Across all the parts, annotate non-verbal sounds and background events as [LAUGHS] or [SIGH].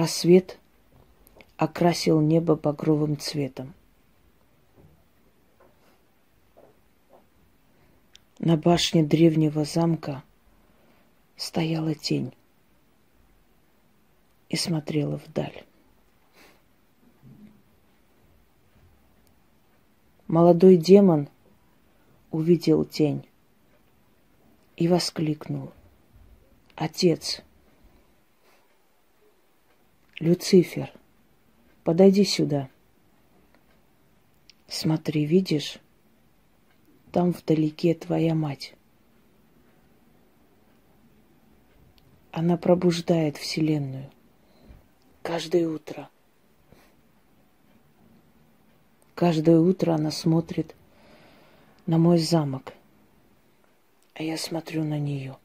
Рассвет окрасил небо багровым цветом. На башне древнего замка стояла тень и смотрела вдаль. Молодой демон увидел тень и воскликнул. Отец, Люцифер, подойди сюда. Смотри, видишь, там вдалеке твоя мать. Она пробуждает Вселенную каждое утро. Каждое утро она смотрит на мой замок, а я смотрю на нее.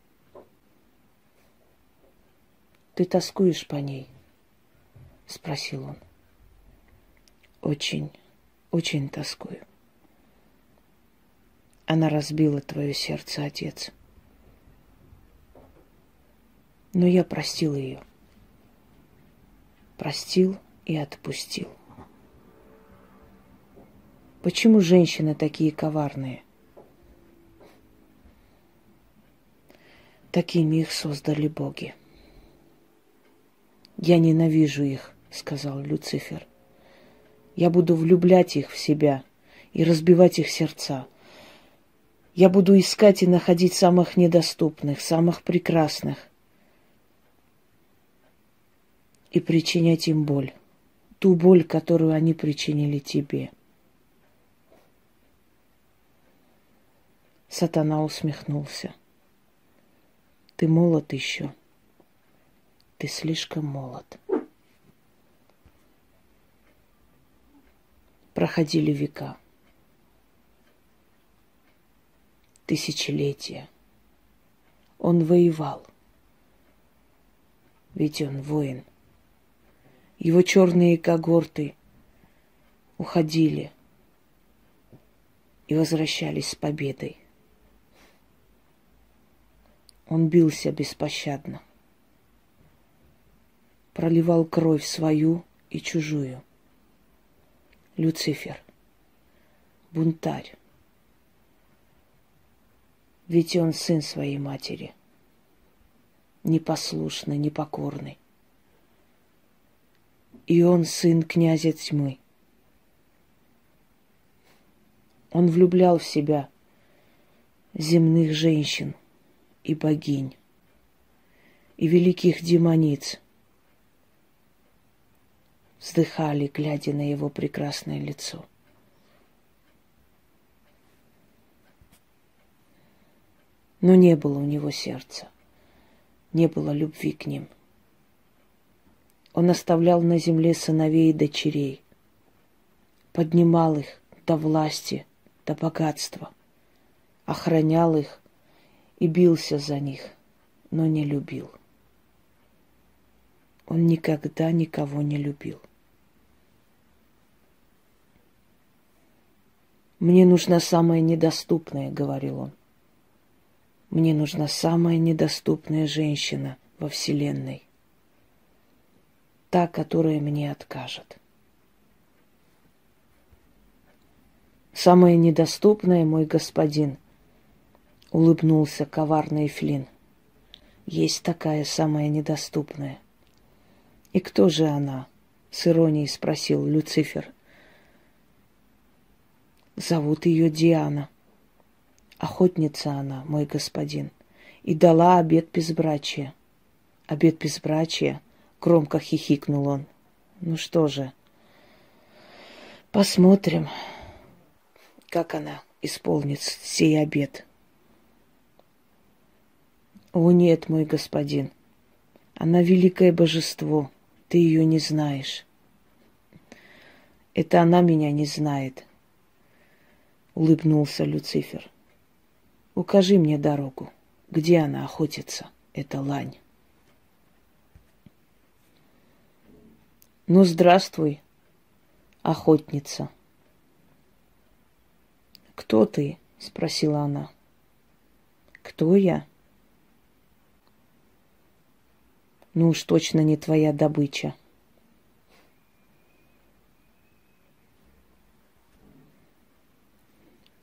Ты тоскуешь по ней? Спросил он. Очень, очень тоскую. Она разбила твое сердце, отец. Но я простил ее. Простил и отпустил. Почему женщины такие коварные? Такими их создали боги. Я ненавижу их, сказал Люцифер. Я буду влюблять их в себя и разбивать их сердца – я буду искать и находить самых недоступных, самых прекрасных. И причинять им боль. Ту боль, которую они причинили тебе. Сатана усмехнулся. Ты молод еще. Ты слишком молод. Проходили века. тысячелетия. Он воевал. Ведь он воин. Его черные когорты уходили и возвращались с победой. Он бился беспощадно, проливал кровь свою и чужую. Люцифер, бунтарь, ведь он сын своей матери. Непослушный, непокорный. И он сын князя тьмы. Он влюблял в себя земных женщин и богинь, и великих демониц. Вздыхали, глядя на его прекрасное лицо – Но не было у него сердца, не было любви к ним. Он оставлял на земле сыновей и дочерей, поднимал их до власти, до богатства, охранял их и бился за них, но не любил. Он никогда никого не любил. «Мне нужна самая недоступная», — говорил он. Мне нужна самая недоступная женщина во Вселенной. Та, которая мне откажет. Самая недоступная, мой господин, улыбнулся коварный Флин. Есть такая самая недоступная. И кто же она? С иронией спросил Люцифер. Зовут ее Диана. Охотница она, мой господин, и дала обед безбрачия. Обед безбрачия, громко хихикнул он. Ну что же, посмотрим, как она исполнит сей обед. О нет, мой господин, она великое божество, ты ее не знаешь. Это она меня не знает, улыбнулся Люцифер. Укажи мне дорогу. Где она охотится, эта лань? Ну, здравствуй, охотница. Кто ты? спросила она. Кто я? Ну уж точно не твоя добыча.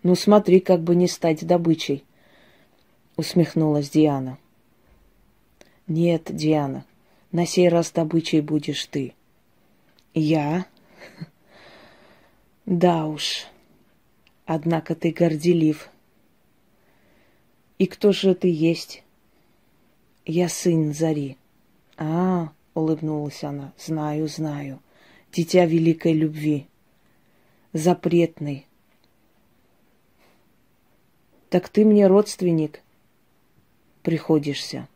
«Ну смотри, как бы не стать добычей», — усмехнулась Диана. «Нет, Диана, на сей раз добычей будешь ты». «Я?» [LAUGHS] «Да уж. Однако ты горделив». «И кто же ты есть?» «Я сын Зари». А, улыбнулась она, знаю, знаю. Дитя великой любви. Запретный. Так ты мне родственник приходишься.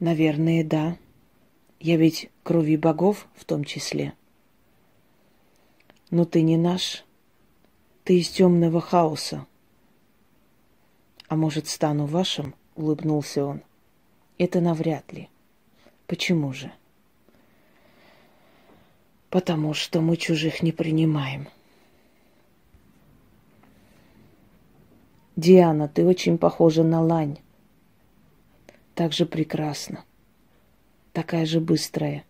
Наверное, да. Я ведь крови богов в том числе. Но ты не наш. Ты из темного хаоса. А может, стану вашим? Улыбнулся он. Это навряд ли. Почему же? Потому что мы чужих не принимаем. Диана, ты очень похожа на лань так же прекрасна, такая же быстрая.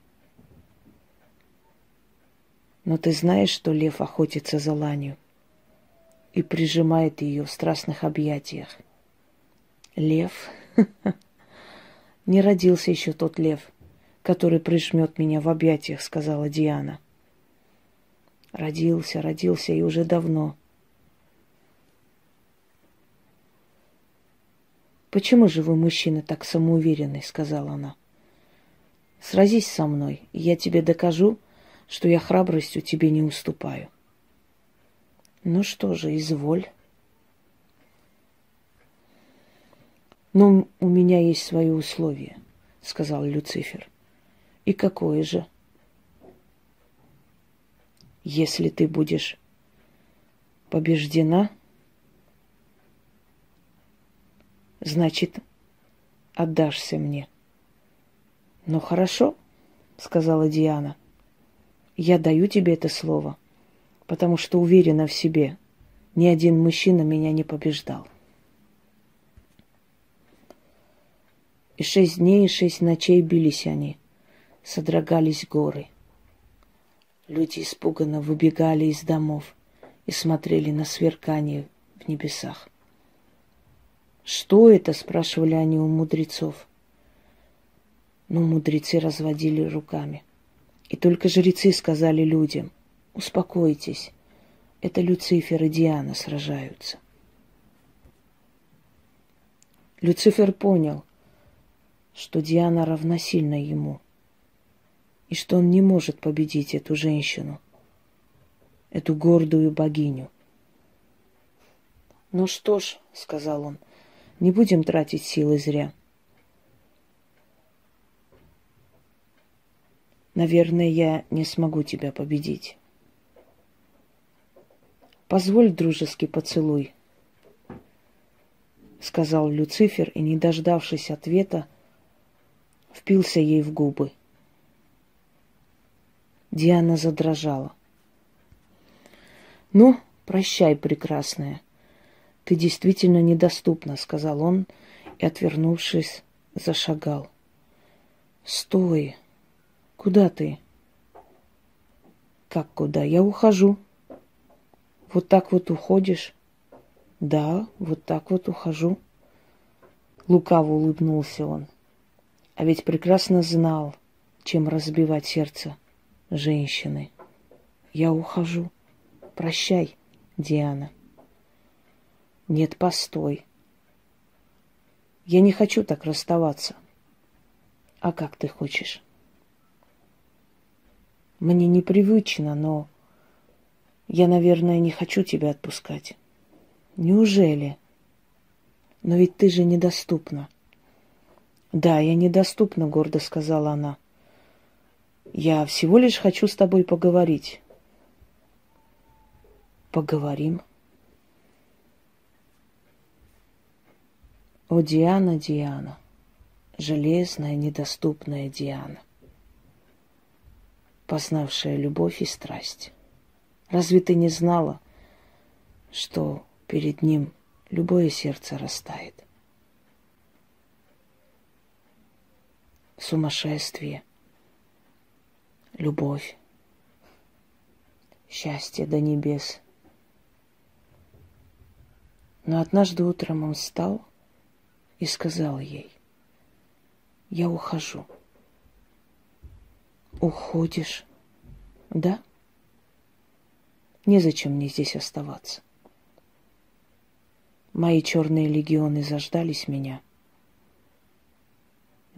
Но ты знаешь, что лев охотится за ланью и прижимает ее в страстных объятиях. Лев? [LAUGHS] Не родился еще тот лев, который прижмет меня в объятиях, сказала Диана. Родился, родился и уже давно. «Почему же вы, мужчина, так самоуверенный?» — сказала она. «Сразись со мной, и я тебе докажу, что я храбростью тебе не уступаю». «Ну что же, изволь». «Но у меня есть свои условия», — сказал Люцифер. «И какое же?» «Если ты будешь побеждена, значит, отдашься мне. Ну хорошо, сказала Диана. Я даю тебе это слово, потому что уверена в себе. Ни один мужчина меня не побеждал. И шесть дней и шесть ночей бились они, содрогались горы. Люди испуганно выбегали из домов и смотрели на сверкание в небесах. Что это? спрашивали они у мудрецов. Но мудрецы разводили руками. И только жрецы сказали людям, успокойтесь, это Люцифер и Диана сражаются. Люцифер понял, что Диана равносильна ему, и что он не может победить эту женщину, эту гордую богиню. «Ну что ж», — сказал он, — не будем тратить силы зря. Наверное, я не смогу тебя победить. Позволь дружеский поцелуй, сказал Люцифер и, не дождавшись ответа, впился ей в губы. Диана задрожала. «Ну, прощай, прекрасная», ты действительно недоступна, сказал он и, отвернувшись, зашагал. Стой! Куда ты? Как куда? Я ухожу. Вот так вот уходишь? Да, вот так вот ухожу. Лукаво улыбнулся он. А ведь прекрасно знал, чем разбивать сердце женщины. Я ухожу. Прощай, Диана. Нет, постой. Я не хочу так расставаться. А как ты хочешь? Мне непривычно, но я, наверное, не хочу тебя отпускать. Неужели? Но ведь ты же недоступна. Да, я недоступна, гордо сказала она. Я всего лишь хочу с тобой поговорить. Поговорим. О, Диана, Диана, железная, недоступная Диана, познавшая любовь и страсть. Разве ты не знала, что перед ним любое сердце растает? Сумасшествие, любовь, счастье до небес Но однажды утром он встал и сказал ей, я ухожу. Уходишь? Да? Незачем мне здесь оставаться. Мои черные легионы заждались меня.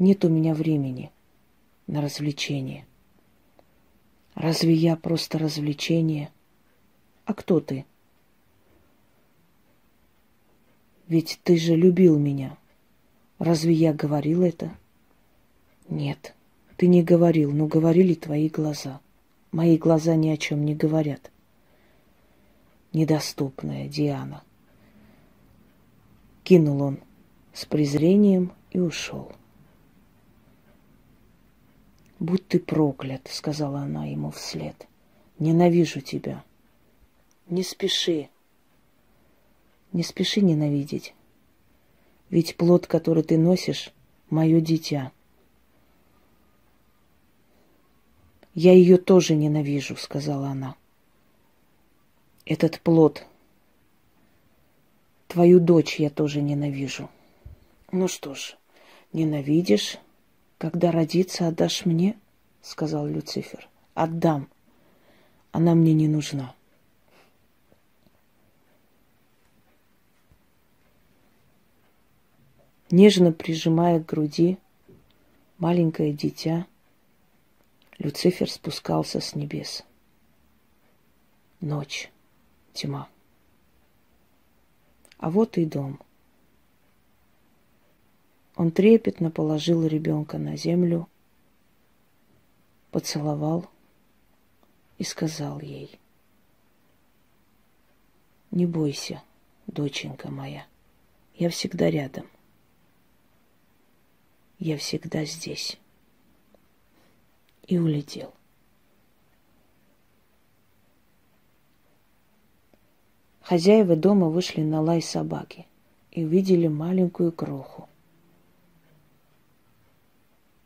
Нет у меня времени на развлечение. Разве я просто развлечение? А кто ты? Ведь ты же любил меня. Разве я говорил это? Нет, ты не говорил, но говорили твои глаза. Мои глаза ни о чем не говорят. Недоступная Диана. Кинул он с презрением и ушел. «Будь ты проклят», — сказала она ему вслед. «Ненавижу тебя». «Не спеши». «Не спеши ненавидеть. Ведь плод, который ты носишь, — мое дитя». «Я ее тоже ненавижу», — сказала она. «Этот плод. Твою дочь я тоже ненавижу». «Ну что ж, ненавидишь, когда родится, отдашь мне, сказал Люцифер. Отдам. Она мне не нужна. Нежно прижимая к груди маленькое дитя, Люцифер спускался с небес. Ночь, тьма. А вот и дом — он трепетно положил ребенка на землю, поцеловал и сказал ей, «Не бойся, доченька моя, я всегда рядом, я всегда здесь». И улетел. Хозяева дома вышли на лай собаки и увидели маленькую кроху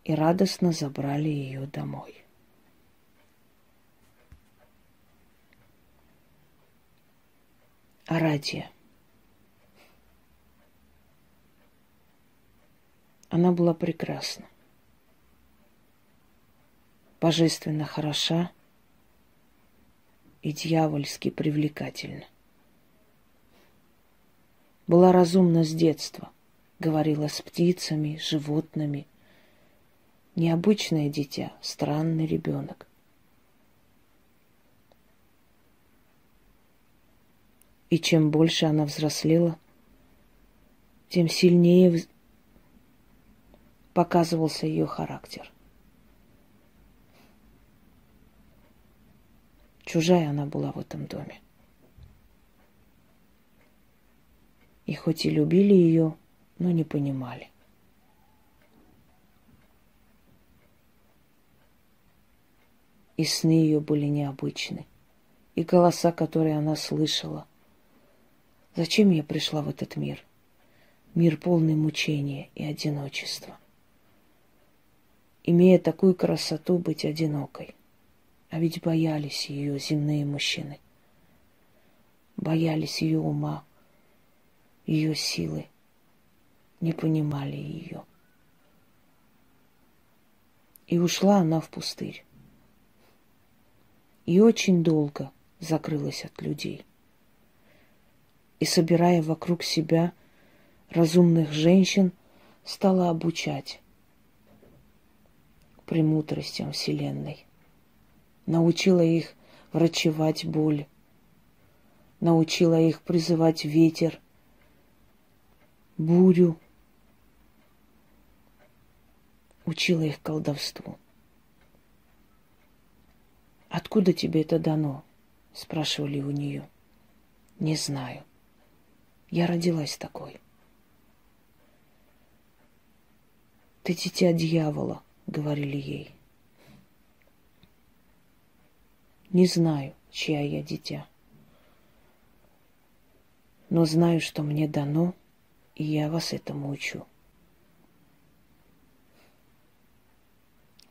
и радостно забрали ее домой. Арадия. Она была прекрасна, божественно хороша и дьявольски привлекательна. Была разумна с детства, говорила с птицами, животными – Необычное дитя, странный ребенок. И чем больше она взрослела, тем сильнее показывался ее характер. Чужая она была в этом доме. И хоть и любили ее, но не понимали. И сны ее были необычны, и голоса, которые она слышала. Зачем я пришла в этот мир? Мир полный мучения и одиночества. Имея такую красоту быть одинокой. А ведь боялись ее земные мужчины. Боялись ее ума, ее силы. Не понимали ее. И ушла она в пустырь и очень долго закрылась от людей. И, собирая вокруг себя разумных женщин, стала обучать премудростям Вселенной. Научила их врачевать боль, научила их призывать ветер, бурю, учила их колдовству. «Откуда тебе это дано?» — спрашивали у нее. «Не знаю. Я родилась такой». «Ты дитя дьявола», — говорили ей. Не знаю, чья я дитя. Но знаю, что мне дано, и я вас этому учу.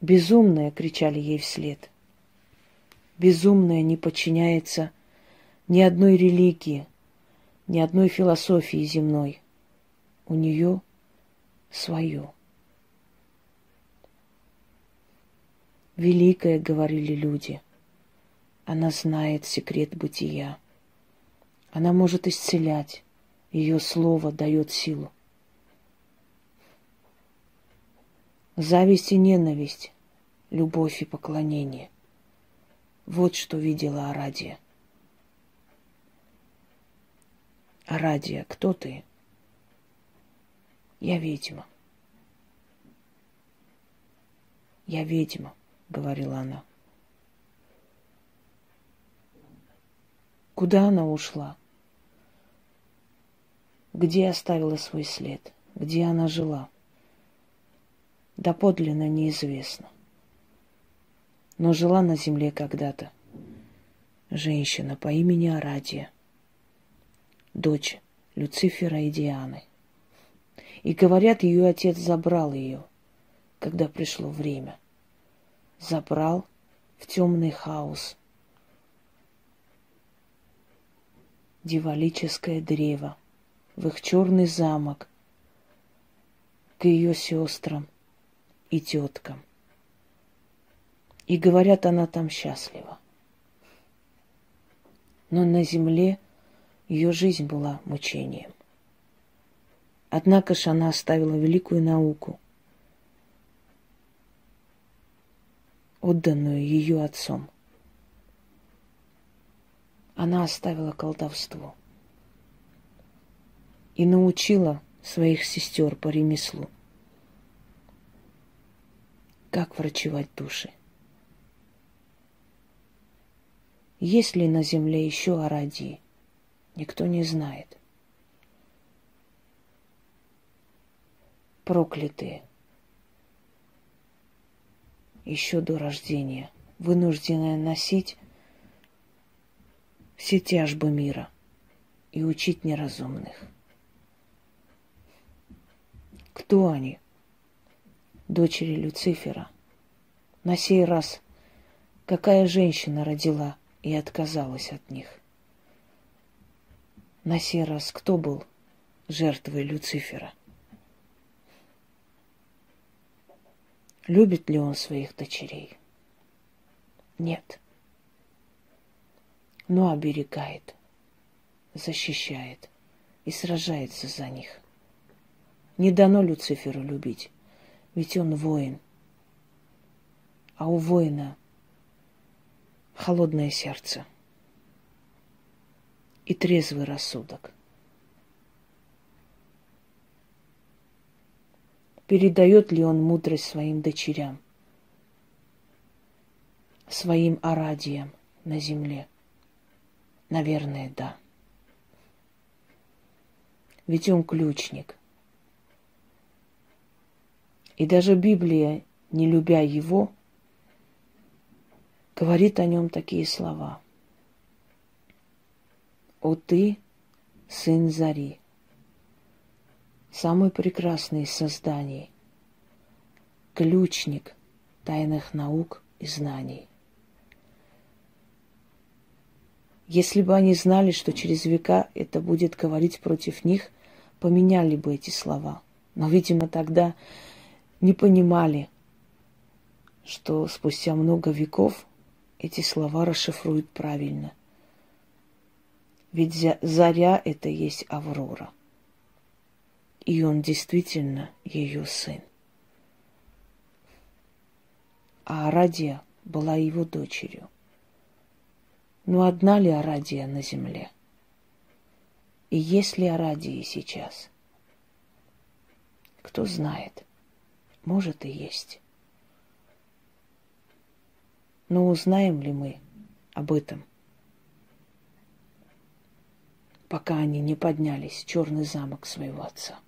Безумная, кричали ей вслед безумное не подчиняется ни одной религии, ни одной философии земной. У нее свое. Великая, говорили люди. Она знает секрет бытия. Она может исцелять. Ее слово дает силу. Зависть и ненависть, любовь и поклонение. Вот что видела Арадия. Арадия, кто ты? Я ведьма. Я ведьма, говорила она. Куда она ушла? Где оставила свой след? Где она жила? Доподлинно неизвестно. Но жила на земле когда-то женщина по имени Арадия, дочь Люцифера и Дианы. И говорят, ее отец забрал ее, когда пришло время. Забрал в темный хаос. Дивалическое древо, в их черный замок, к ее сестрам и теткам. И говорят, она там счастлива. Но на земле ее жизнь была мучением. Однако же она оставила великую науку, отданную ее отцом. Она оставила колдовство и научила своих сестер по ремеслу, как врачевать души. Есть ли на земле еще Арадии, никто не знает. Проклятые. Еще до рождения, вынужденная носить все тяжбы мира и учить неразумных. Кто они? Дочери Люцифера. На сей раз какая женщина родила и отказалась от них. На сей раз кто был жертвой Люцифера? Любит ли он своих дочерей? Нет. Но оберегает, защищает и сражается за них. Не дано Люциферу любить, ведь он воин. А у воина холодное сердце и трезвый рассудок. Передает ли он мудрость своим дочерям, своим орадиям на земле? Наверное, да. Ведь он ключник. И даже Библия, не любя его, говорит о нем такие слова. «О ты, сын Зари, самый прекрасный из созданий, ключник тайных наук и знаний». Если бы они знали, что через века это будет говорить против них, поменяли бы эти слова. Но, видимо, тогда не понимали, что спустя много веков эти слова расшифруют правильно. Ведь заря — это есть Аврора. И он действительно ее сын. А Арадия была его дочерью. Но одна ли Арадия на земле? И есть ли Арадии сейчас? Кто знает, может и есть. Но узнаем ли мы об этом, пока они не поднялись в черный замок своего отца?